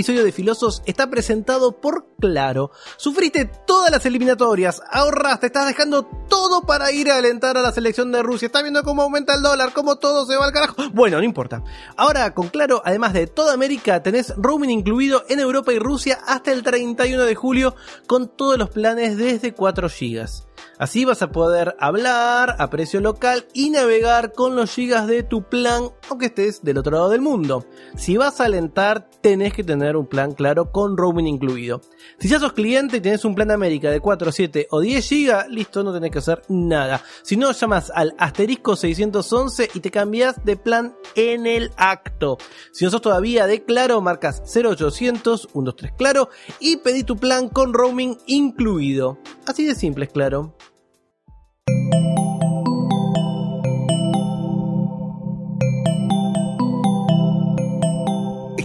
episodio de Filosos está presentado por Claro. Sufriste todas las eliminatorias, ahorraste, estás dejando todo para ir a alentar a la selección de Rusia. Estás viendo cómo aumenta el dólar, cómo todo se va al carajo. Bueno, no importa. Ahora con Claro, además de toda América, tenés roaming incluido en Europa y Rusia hasta el 31 de julio con todos los planes desde 4 GB. Así vas a poder hablar a precio local y navegar con los gigas de tu plan aunque estés del otro lado del mundo. Si vas a alentar tenés que tener un plan claro con roaming incluido. Si ya sos cliente y tenés un plan de América de 4, 7 o 10 gigas, listo, no tenés que hacer nada. Si no, llamas al asterisco 611 y te cambias de plan en el acto. Si no sos todavía de Claro, marcas 0800 123 Claro y pedí tu plan con roaming incluido. Así de simple, es claro.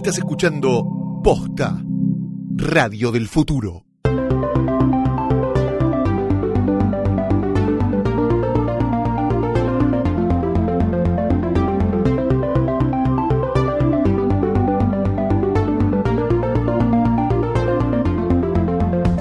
Estás escuchando Posta, Radio del Futuro.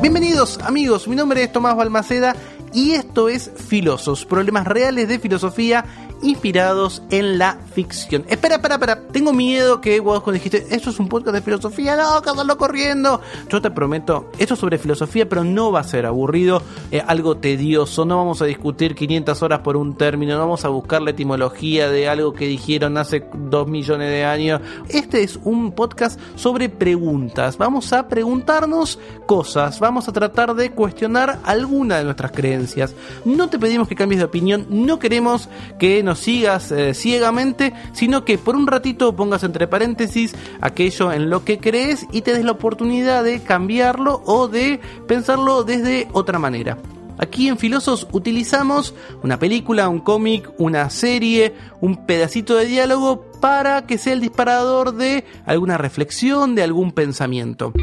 Bienvenidos amigos, mi nombre es Tomás Balmaceda y esto es Filosos, problemas reales de filosofía inspirados en la ficción. Espera, espera, espera. Tengo miedo que vos dijiste, esto es un podcast de filosofía, no, casarlo corriendo. Yo te prometo, esto es sobre filosofía, pero no va a ser aburrido, eh, algo tedioso. No vamos a discutir 500 horas por un término, no vamos a buscar la etimología de algo que dijeron hace 2 millones de años. Este es un podcast sobre preguntas. Vamos a preguntarnos cosas, vamos a tratar de cuestionar alguna de nuestras creencias. No te pedimos que cambies de opinión, no queremos que nos sigas eh, ciegamente, sino que por un ratito pongas entre paréntesis aquello en lo que crees y te des la oportunidad de cambiarlo o de pensarlo desde otra manera. Aquí en Filosos utilizamos una película, un cómic, una serie, un pedacito de diálogo para que sea el disparador de alguna reflexión, de algún pensamiento.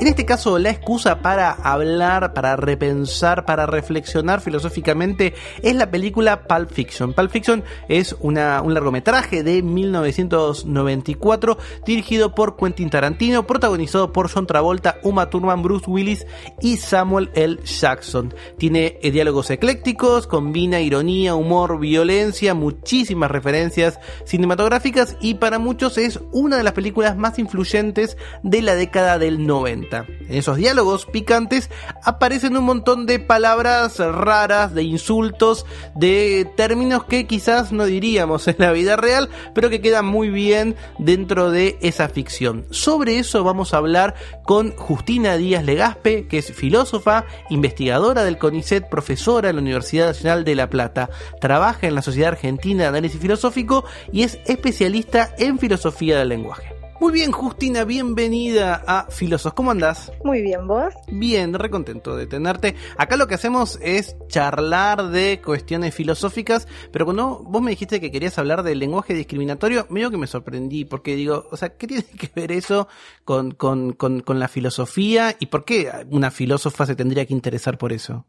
En este caso, la excusa para hablar, para repensar, para reflexionar filosóficamente es la película Pulp Fiction. Pulp Fiction es una, un largometraje de 1994 dirigido por Quentin Tarantino, protagonizado por John Travolta, Uma Thurman, Bruce Willis y Samuel L. Jackson. Tiene eh, diálogos eclécticos, combina ironía, humor, violencia, muchísimas referencias cinematográficas y para muchos es una de las películas más influyentes de la década del 90. En esos diálogos picantes aparecen un montón de palabras raras, de insultos, de términos que quizás no diríamos en la vida real, pero que quedan muy bien dentro de esa ficción. Sobre eso vamos a hablar con Justina Díaz Legaspe, que es filósofa, investigadora del CONICET, profesora en la Universidad Nacional de La Plata, trabaja en la Sociedad Argentina de Análisis Filosófico y es especialista en filosofía del lenguaje. Muy bien, Justina, bienvenida a Filosos. ¿Cómo andás? Muy bien, ¿vos? Bien, recontento de tenerte. Acá lo que hacemos es charlar de cuestiones filosóficas, pero cuando vos me dijiste que querías hablar del lenguaje discriminatorio, medio que me sorprendí, porque digo, o sea, ¿qué tiene que ver eso con, con, con, con la filosofía y por qué una filósofa se tendría que interesar por eso?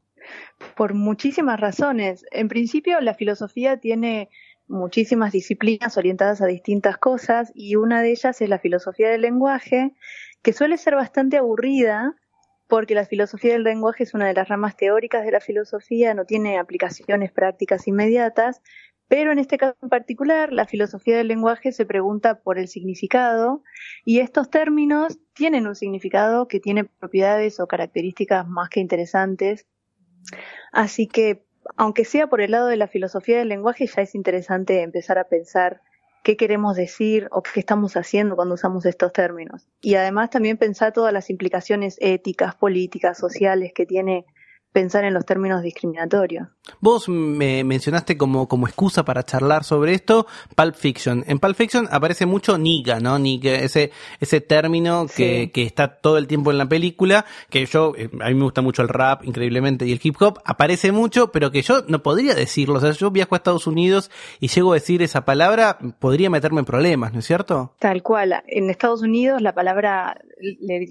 Por muchísimas razones. En principio, la filosofía tiene muchísimas disciplinas orientadas a distintas cosas y una de ellas es la filosofía del lenguaje, que suele ser bastante aburrida porque la filosofía del lenguaje es una de las ramas teóricas de la filosofía, no tiene aplicaciones prácticas inmediatas, pero en este caso en particular, la filosofía del lenguaje se pregunta por el significado y estos términos tienen un significado que tiene propiedades o características más que interesantes. Así que aunque sea por el lado de la filosofía del lenguaje, ya es interesante empezar a pensar qué queremos decir o qué estamos haciendo cuando usamos estos términos. Y además también pensar todas las implicaciones éticas, políticas, sociales que tiene pensar en los términos discriminatorios. Vos me mencionaste como, como excusa para charlar sobre esto Pulp Fiction. En Pulp Fiction aparece mucho nigga, ¿no? Nigga, ese, ese término que, que está todo el tiempo en la película, que yo, eh, a mí me gusta mucho el rap, increíblemente, y el hip hop, aparece mucho, pero que yo no podría decirlo. O sea, yo viajo a Estados Unidos y llego a decir esa palabra, podría meterme en problemas, ¿no es cierto? Tal cual. En Estados Unidos la palabra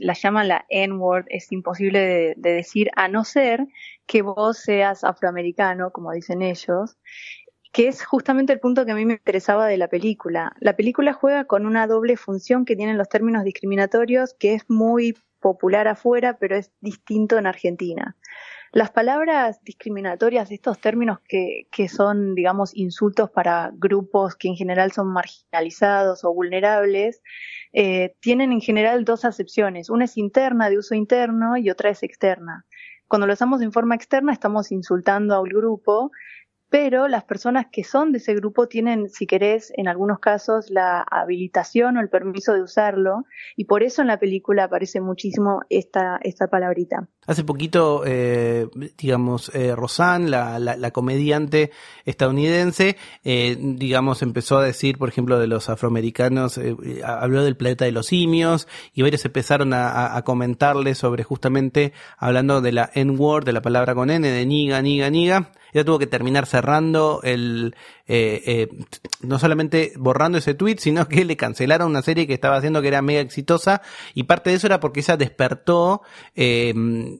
la llaman la N-word, es imposible de, de decir, a no ser que vos seas afroamericano, como dicen ellos, que es justamente el punto que a mí me interesaba de la película. La película juega con una doble función que tienen los términos discriminatorios, que es muy popular afuera, pero es distinto en Argentina. Las palabras discriminatorias, estos términos que, que son, digamos, insultos para grupos que en general son marginalizados o vulnerables, eh, tienen en general dos acepciones. Una es interna, de uso interno, y otra es externa. Cuando lo usamos en forma externa estamos insultando a un grupo pero las personas que son de ese grupo tienen, si querés, en algunos casos la habilitación o el permiso de usarlo, y por eso en la película aparece muchísimo esta, esta palabrita. Hace poquito, eh, digamos, eh, Rosanne, la, la, comediante estadounidense, eh, digamos, empezó a decir, por ejemplo, de los afroamericanos, eh, habló del planeta de los simios, y varios empezaron a, comentarle sobre justamente, hablando de la N-word, de la palabra con N, de niga, niga, niga, ella tuvo que terminar cerrando el, eh, eh, no solamente borrando ese tweet, sino que le cancelaron una serie que estaba haciendo que era mega exitosa y parte de eso era porque ella despertó eh,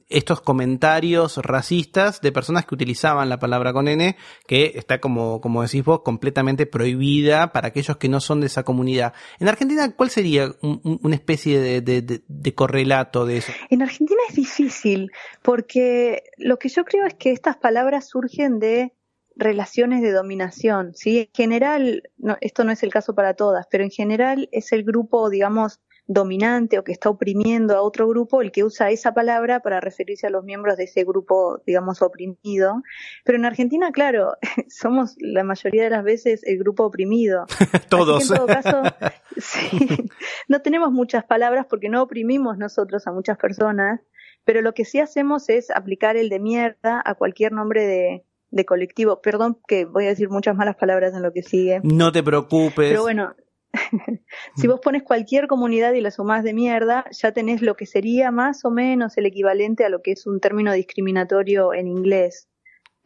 estos comentarios racistas de personas que utilizaban la palabra con N, que está como, como decís vos, completamente prohibida para aquellos que no son de esa comunidad. En Argentina, ¿cuál sería una especie de, de correlato de eso? En Argentina es difícil, porque lo que yo creo es que estas palabras surgen de relaciones de dominación, ¿sí? En general, no, esto no es el caso para todas, pero en general es el grupo, digamos, dominante o que está oprimiendo a otro grupo el que usa esa palabra para referirse a los miembros de ese grupo, digamos, oprimido. Pero en Argentina, claro, somos la mayoría de las veces el grupo oprimido. Todos. en todo caso, sí, no tenemos muchas palabras porque no oprimimos nosotros a muchas personas, pero lo que sí hacemos es aplicar el de mierda a cualquier nombre de, de colectivo. Perdón que voy a decir muchas malas palabras en lo que sigue. No te preocupes. Pero bueno, si vos pones cualquier comunidad y la sumás de mierda, ya tenés lo que sería más o menos el equivalente a lo que es un término discriminatorio en inglés.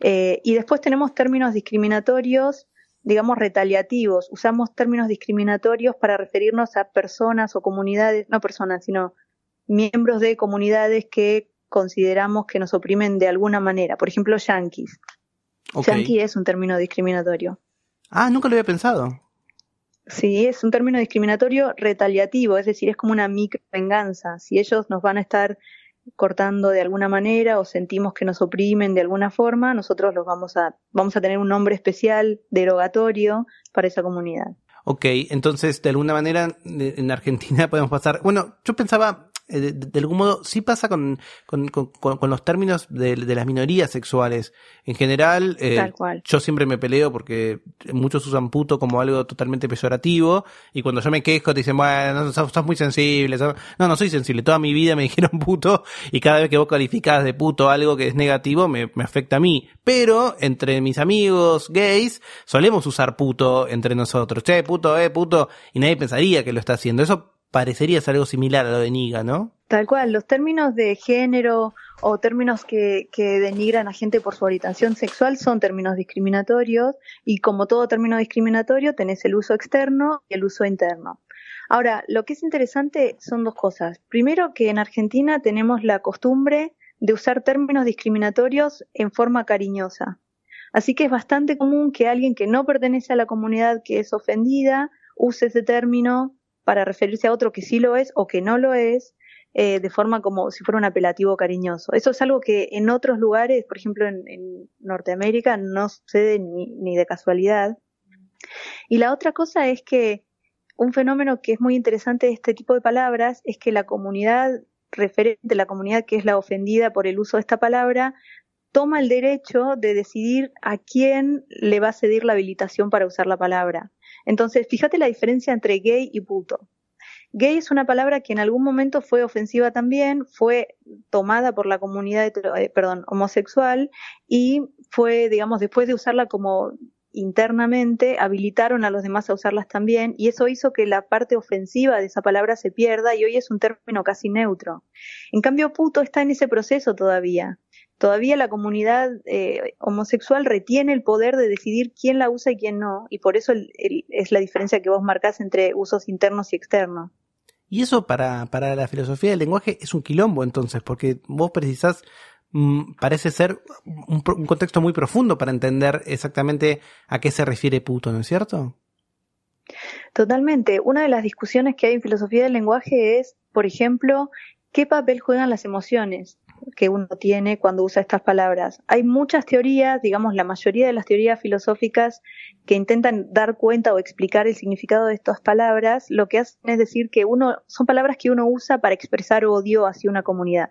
Eh, y después tenemos términos discriminatorios, digamos, retaliativos. Usamos términos discriminatorios para referirnos a personas o comunidades, no personas, sino miembros de comunidades que consideramos que nos oprimen de alguna manera. Por ejemplo, yanquis. Yankee es un término discriminatorio. Ah, nunca lo había pensado. Sí, es un término discriminatorio retaliativo, es decir, es como una micro venganza. Si ellos nos van a estar cortando de alguna manera o sentimos que nos oprimen de alguna forma, nosotros los vamos a, vamos a tener un nombre especial derogatorio para esa comunidad. Ok, entonces de alguna manera en Argentina podemos pasar. Bueno, yo pensaba, eh, de, algún modo sí pasa con, con, con, los términos de, las minorías sexuales. En general, eh, yo siempre me peleo porque muchos usan puto como algo totalmente peyorativo y cuando yo me quejo te dicen, bueno, sos, muy sensible. No, no soy sensible. Toda mi vida me dijeron puto y cada vez que vos calificás de puto algo que es negativo me, me afecta a mí. Pero entre mis amigos gays solemos usar puto entre nosotros. Che, puto, eh, puto. Y nadie pensaría que lo está haciendo. Eso parecería ser algo similar a lo de Niga, ¿no? Tal cual, los términos de género o términos que, que, denigran a gente por su orientación sexual son términos discriminatorios y como todo término discriminatorio tenés el uso externo y el uso interno. Ahora, lo que es interesante son dos cosas. Primero, que en Argentina tenemos la costumbre de usar términos discriminatorios en forma cariñosa. Así que es bastante común que alguien que no pertenece a la comunidad que es ofendida use ese término para referirse a otro que sí lo es o que no lo es, eh, de forma como si fuera un apelativo cariñoso. Eso es algo que en otros lugares, por ejemplo en, Norteamérica, no sucede ni, ni, de casualidad. Y la otra cosa es que un fenómeno que es muy interesante de este tipo de palabras es que la comunidad referente, la comunidad que es la ofendida por el uso de esta palabra, toma el derecho de decidir a quién le va a cedir la habilitación para usar la palabra. Entonces, fíjate la diferencia entre gay y puto. Gay es una palabra que en algún momento fue ofensiva también, fue tomada por la comunidad, eh, perdón, homosexual y fue, digamos, después de usarla como internamente, habilitaron a los demás a usarlas también y eso hizo que la parte ofensiva de esa palabra se pierda y hoy es un término casi neutro. En cambio, puto está en ese proceso todavía todavía la comunidad eh, homosexual retiene el poder de decidir quién la usa y quién no, y por eso es la diferencia que vos marcás entre usos internos y externos. Y eso para, para la filosofía del lenguaje es un quilombo entonces, porque vos precisás mm, parece ser un, un, contexto muy profundo para entender exactamente a qué se refiere puto, ¿no es cierto? Totalmente. Una de las discusiones que hay en filosofía del lenguaje es, por ejemplo, qué papel juegan las emociones que uno tiene cuando usa estas palabras. Hay muchas teorías, digamos la mayoría de las teorías filosóficas que intentan dar cuenta o explicar el significado de estas palabras, lo que hacen es decir que uno son palabras que uno usa para expresar odio hacia una comunidad.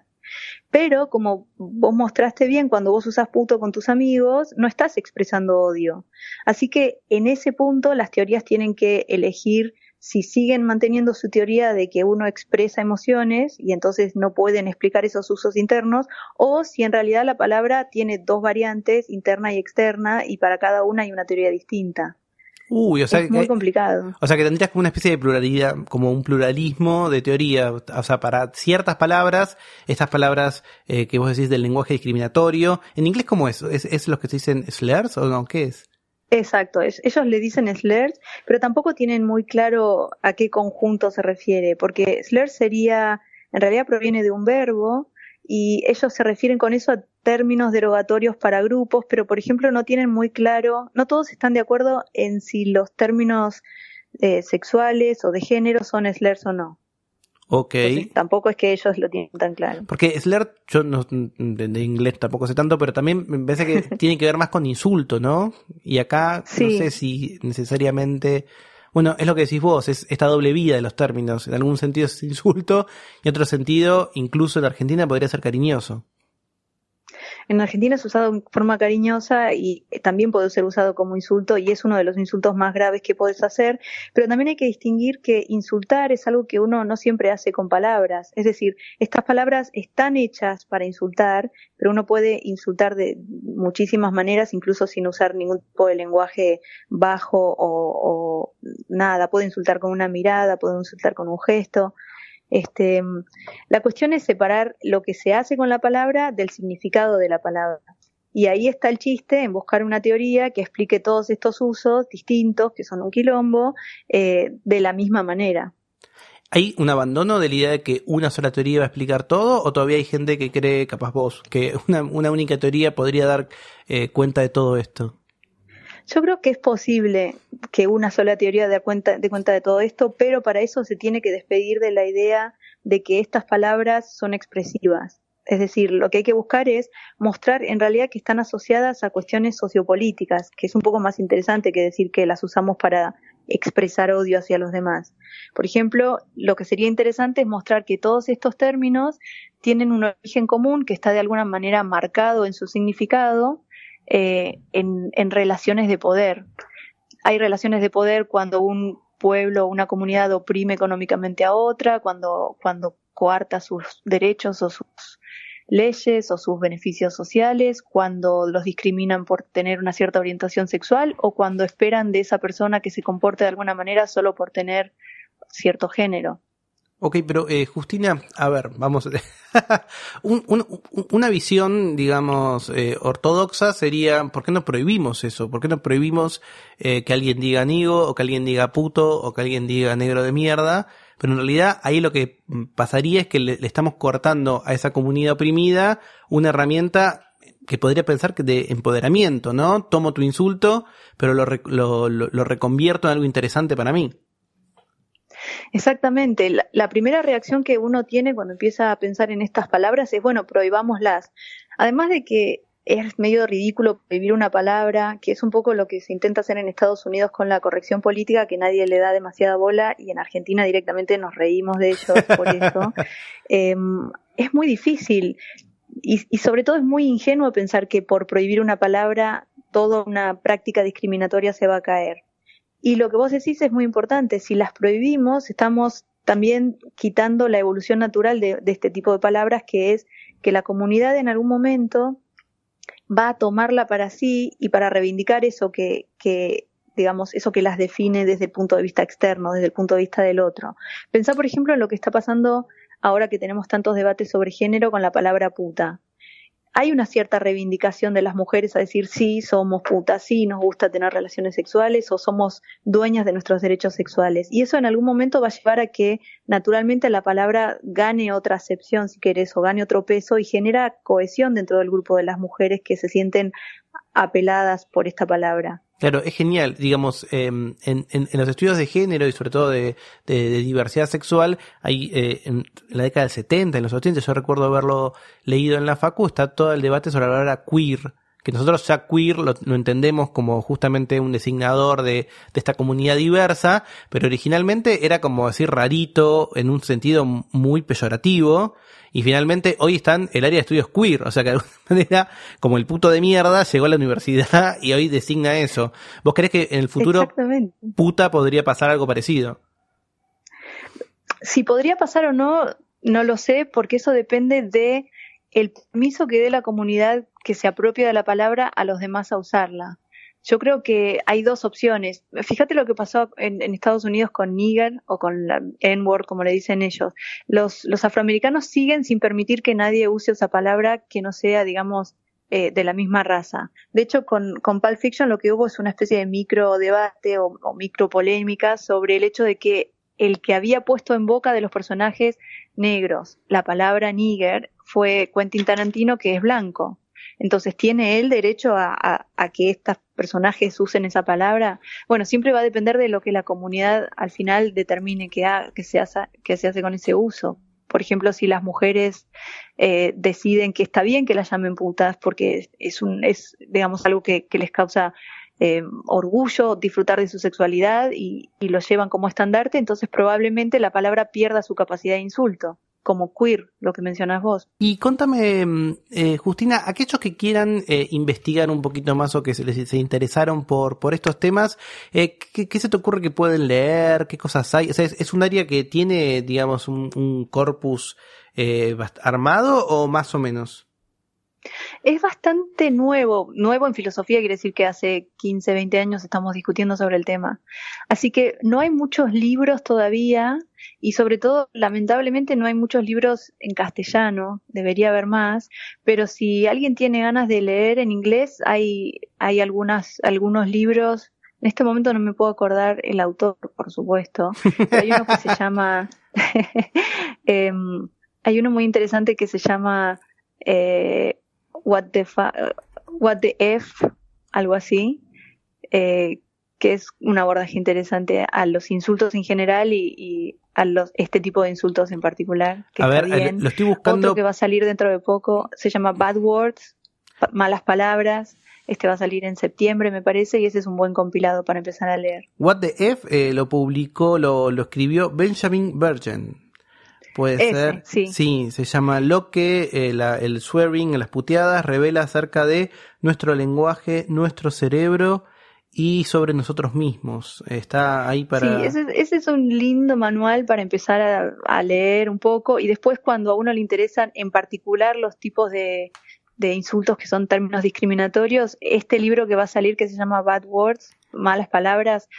Pero como vos mostraste bien, cuando vos usas puto con tus amigos, no estás expresando odio. Así que en ese punto las teorías tienen que elegir si siguen manteniendo su teoría de que uno expresa emociones y entonces no pueden explicar esos usos internos, o si en realidad la palabra tiene dos variantes, interna y externa, y para cada una hay una teoría distinta. Uy, o sea, es muy complicado. O sea, que tendrías como una especie de pluralidad, como un pluralismo de teoría. O sea, para ciertas palabras, estas palabras eh, que vos decís del lenguaje discriminatorio, ¿en inglés cómo es? ¿Es, es los que se dicen slurs o no? ¿Qué es? Exacto, ellos le dicen slurs, pero tampoco tienen muy claro a qué conjunto se refiere, porque slurs sería, en realidad proviene de un verbo y ellos se refieren con eso a términos derogatorios para grupos, pero por ejemplo no tienen muy claro, no todos están de acuerdo en si los términos eh, sexuales o de género son slurs o no. Ok. tampoco es que ellos lo tienen tan claro. Porque slur, yo no, de, inglés tampoco sé tanto, pero también me parece que tiene que ver más con insulto, ¿no? Y acá no sé si necesariamente... Bueno, es lo que decís vos, es esta doble vida de los términos. En algún sentido es insulto y en otro sentido, incluso en Argentina, podría ser cariñoso. En Argentina es usado en forma cariñosa y también puede ser usado como insulto y es uno de los insultos más graves que puedes hacer, pero también hay que distinguir que insultar es algo que uno no siempre hace con palabras, es decir, estas palabras están hechas para insultar, pero uno puede insultar de muchísimas maneras, incluso sin usar ningún tipo de lenguaje bajo o, o nada, puede insultar con una mirada, puede insultar con un gesto, este, la cuestión es separar lo que se hace con la palabra del significado de la palabra. Y ahí está el chiste en buscar una teoría que explique todos estos usos distintos, que son un quilombo, eh, de la misma manera. ¿Hay un abandono de la idea de que una sola teoría va a explicar todo? ¿O todavía hay gente que cree, capaz vos, que una, única teoría podría dar eh, cuenta de todo esto? Yo creo que es posible que una sola teoría dé cuenta, de todo esto, pero para eso se tiene que despedir de la idea de que estas palabras son expresivas. Es decir, lo que hay que buscar es mostrar en realidad que están asociadas a cuestiones sociopolíticas, que es un poco más interesante que decir que las usamos para expresar odio hacia los demás. Por ejemplo, lo que sería interesante es mostrar que todos estos términos tienen un origen común que está de alguna manera marcado en su significado eh, en, relaciones de poder. Hay relaciones de poder cuando un pueblo o una comunidad oprime económicamente a otra, cuando, cuando coarta sus derechos o sus leyes o sus beneficios sociales, cuando los discriminan por tener una cierta orientación sexual o cuando esperan de esa persona que se comporte de alguna manera solo por tener cierto género. Ok, pero eh, Justina, a ver, vamos. una visión, digamos, eh, ortodoxa sería, ¿por qué no prohibimos eso? ¿Por qué no prohibimos eh, que alguien diga nigo, o que alguien diga puto, o que alguien diga negro de mierda? Pero en realidad ahí lo que pasaría es que le, estamos cortando a esa comunidad oprimida una herramienta que podría pensar que de empoderamiento, ¿no? Tomo tu insulto, pero lo, lo, lo reconvierto en algo interesante para mí. Exactamente. La, primera reacción que uno tiene cuando empieza a pensar en estas palabras es, bueno, prohibámoslas. Además de que es medio ridículo prohibir una palabra, que es un poco lo que se intenta hacer en Estados Unidos con la corrección política, que nadie le da demasiada bola y en Argentina directamente nos reímos de ellos por eso. Em, es muy difícil y, y sobre todo es muy ingenuo pensar que por prohibir una palabra toda una práctica discriminatoria se va a caer. Y lo que vos decís es muy importante. Si las prohibimos, estamos también quitando la evolución natural de, este tipo de palabras, que es que la comunidad en algún momento va a tomarla para sí y para reivindicar eso que, que digamos, eso que las define desde el punto de vista externo, desde el punto de vista del otro. Pensá, por ejemplo, en lo que está pasando ahora que tenemos tantos debates sobre género con la palabra puta hay una cierta reivindicación de las mujeres a decir sí, somos putas, sí, nos gusta tener relaciones sexuales o somos dueñas de nuestros derechos sexuales. Y eso en algún momento va a llevar a que naturalmente la palabra gane otra acepción, si querés, o gane otro peso y genera cohesión dentro del grupo de las mujeres que se sienten apeladas por esta palabra. Claro, es genial, digamos, em, en, en, los estudios de género y sobre todo de, de, diversidad sexual, hay eh, en la década del 70, en los 80, yo recuerdo haberlo leído en la facu, está todo el debate sobre la palabra queer, que nosotros ya queer lo, entendemos como justamente un designador de, de, esta comunidad diversa, pero originalmente era como decir rarito en un sentido muy peyorativo, y finalmente hoy están el área de estudios queer, o sea que de alguna manera, como el puto de mierda, llegó a la universidad y hoy designa eso. ¿Vos crees que en el futuro puta podría pasar algo parecido? Si podría pasar o no, no lo sé, porque eso depende de el permiso que dé la comunidad que se apropia de la palabra a los demás a usarla. Yo creo que hay dos opciones. Fíjate lo que pasó en, Estados Unidos con nigger o con N-word, como le dicen ellos. Los, los afroamericanos siguen sin permitir que nadie use esa palabra que no sea, digamos, eh, de la misma raza. De hecho, con, con Pulp Fiction lo que hubo es una especie de micro debate o, o micro polémica sobre el hecho de que el que había puesto en boca de los personajes negros la palabra nigger fue Quentin Tarantino, que es blanco. Entonces, ¿tiene él derecho a, que estos personajes usen esa palabra? Bueno, siempre va a depender de lo que la comunidad al final determine que, que, se, hace, que se hace con ese uso. Por ejemplo, si las mujeres eh, deciden que está bien que las llamen putas porque es, un, es digamos, algo que, les causa eh, orgullo, disfrutar de su sexualidad y, y, lo llevan como estandarte, entonces probablemente la palabra pierda su capacidad de insulto como queer, lo que mencionas vos. Y contame, mm, eh, Justina, aquellos que quieran eh, investigar un poquito más o que se, les, interesaron por, por estos temas, eh, ¿qué, se te ocurre que pueden leer? ¿Qué cosas hay? O sea, ¿es, un área que tiene, digamos, un, un corpus eh, armado o más o menos? Es bastante nuevo, nuevo en filosofía quiere decir que hace 15, 20 años estamos discutiendo sobre el tema. Así que no hay muchos libros todavía y sobre todo, lamentablemente, no hay muchos libros en castellano, debería haber más, pero si alguien tiene ganas de leer en inglés, hay, hay algunas, algunos libros, en este momento no me puedo acordar el autor, por supuesto, pero hay uno que se llama, em, hay uno muy interesante que se llama eh, What the, What the F, algo así, eh, que es un abordaje interesante a los insultos en general y, a los, este tipo de insultos en particular. a ver, lo estoy buscando. Otro que va a salir dentro de poco se llama Bad Words, malas palabras. Este va a salir en septiembre, me parece, y ese es un buen compilado para empezar a leer. What the F eh, lo publicó, lo, lo escribió Benjamin Virgin. Puede ser. Sí. sí. se llama Lo que eh, el swearing, las puteadas, revela acerca de nuestro lenguaje, nuestro cerebro y sobre nosotros mismos. Está ahí para... Sí, ese, es un lindo manual para empezar a, leer un poco y después cuando a uno le interesan en particular los tipos de, de insultos que son términos discriminatorios, este libro que va a salir que se llama Bad Words, malas palabras,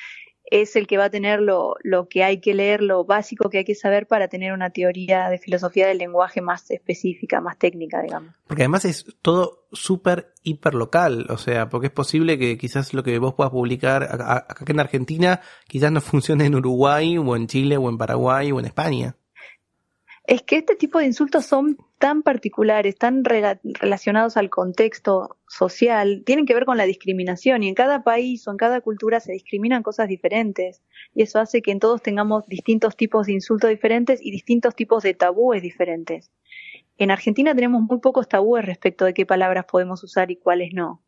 es el que va a tener lo, lo que hay que leer, lo básico que hay que saber para tener una teoría de filosofía del lenguaje más específica, más técnica, digamos. Porque además es todo súper hiper local, o sea, porque es posible que quizás lo que vos puedas publicar acá en Argentina quizás no funcione en Uruguay o en Chile o en Paraguay o en España es que este tipo de insultos son tan particulares, tan relacionados al contexto social, tienen que ver con la discriminación y en cada país o en cada cultura se discriminan cosas diferentes y eso hace que en todos tengamos distintos tipos de insultos diferentes y distintos tipos de tabúes diferentes. En Argentina tenemos muy pocos tabúes respecto de qué palabras podemos usar y cuáles no.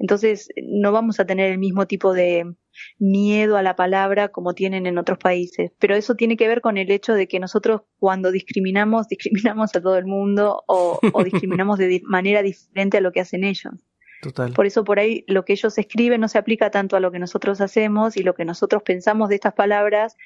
Entonces no vamos a tener el mismo tipo de miedo a la palabra como tienen en otros países. Pero eso tiene que ver con el hecho de que nosotros cuando discriminamos, discriminamos a todo el mundo o, discriminamos de manera diferente a lo que hacen ellos. Total. Por eso por ahí lo que ellos escriben no se aplica tanto a lo que nosotros hacemos y lo que nosotros pensamos de estas palabras,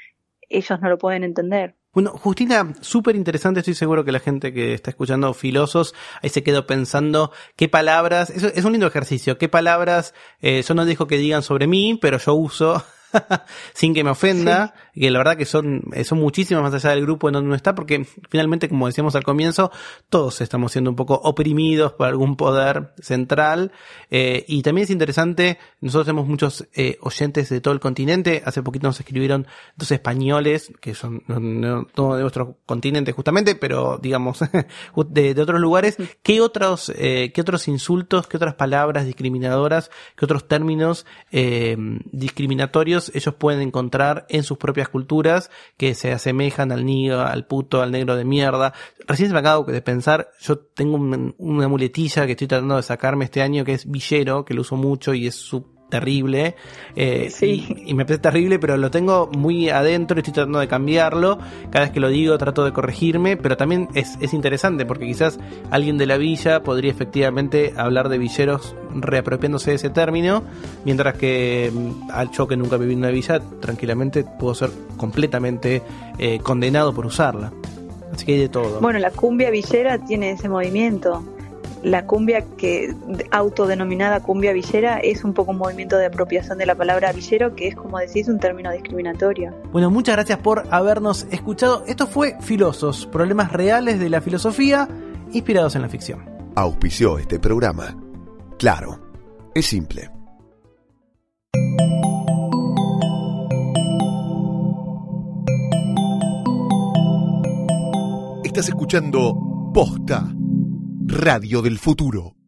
ellos no lo pueden entender. Bueno, Justina, súper interesante, estoy seguro que la gente que está escuchando Filosos ahí se quedó pensando qué palabras, eso es un lindo ejercicio, qué palabras, eh, yo no dejo que digan sobre mí, pero yo uso sin que me ofenda, que la verdad que son, son muchísimas más allá del grupo en donde uno está, porque finalmente, como decíamos al comienzo, todos estamos siendo un poco oprimidos por algún poder central, eh, y también es interesante, nosotros tenemos muchos eh, oyentes de todo el continente, hace poquito nos escribieron dos españoles, que son no, de nuestro continente justamente, pero digamos, de, de otros lugares, ¿qué otros, eh, qué otros insultos, qué otras palabras discriminadoras, qué otros términos eh, discriminatorios ellos pueden encontrar en sus propias culturas que se asemejan al niño, al puto, al negro de mierda. Recién se me acabo de pensar, yo tengo una muletilla que estoy tratando de sacarme este año que es villero, que lo uso mucho y es su terrible. Eh, y, me parece terrible, pero lo tengo muy adentro y estoy tratando de cambiarlo. Cada vez que lo digo trato de corregirme, pero también es, es interesante porque quizás alguien de la villa podría efectivamente hablar de villeros reapropiándose de ese término, mientras que mm, al yo que nunca viví en una villa, tranquilamente puedo ser completamente eh, condenado por usarla. Así que hay de todo. Bueno, la cumbia villera tiene ese movimiento la cumbia que autodenominada cumbia villera es un poco un movimiento de apropiación de la palabra villero, que es como decís un término discriminatorio. Bueno, muchas gracias por habernos escuchado. Esto fue Filosos, problemas reales de la filosofía inspirados en la ficción. Auspició este programa. Claro, es simple. Estás escuchando Posta Radio del Futuro.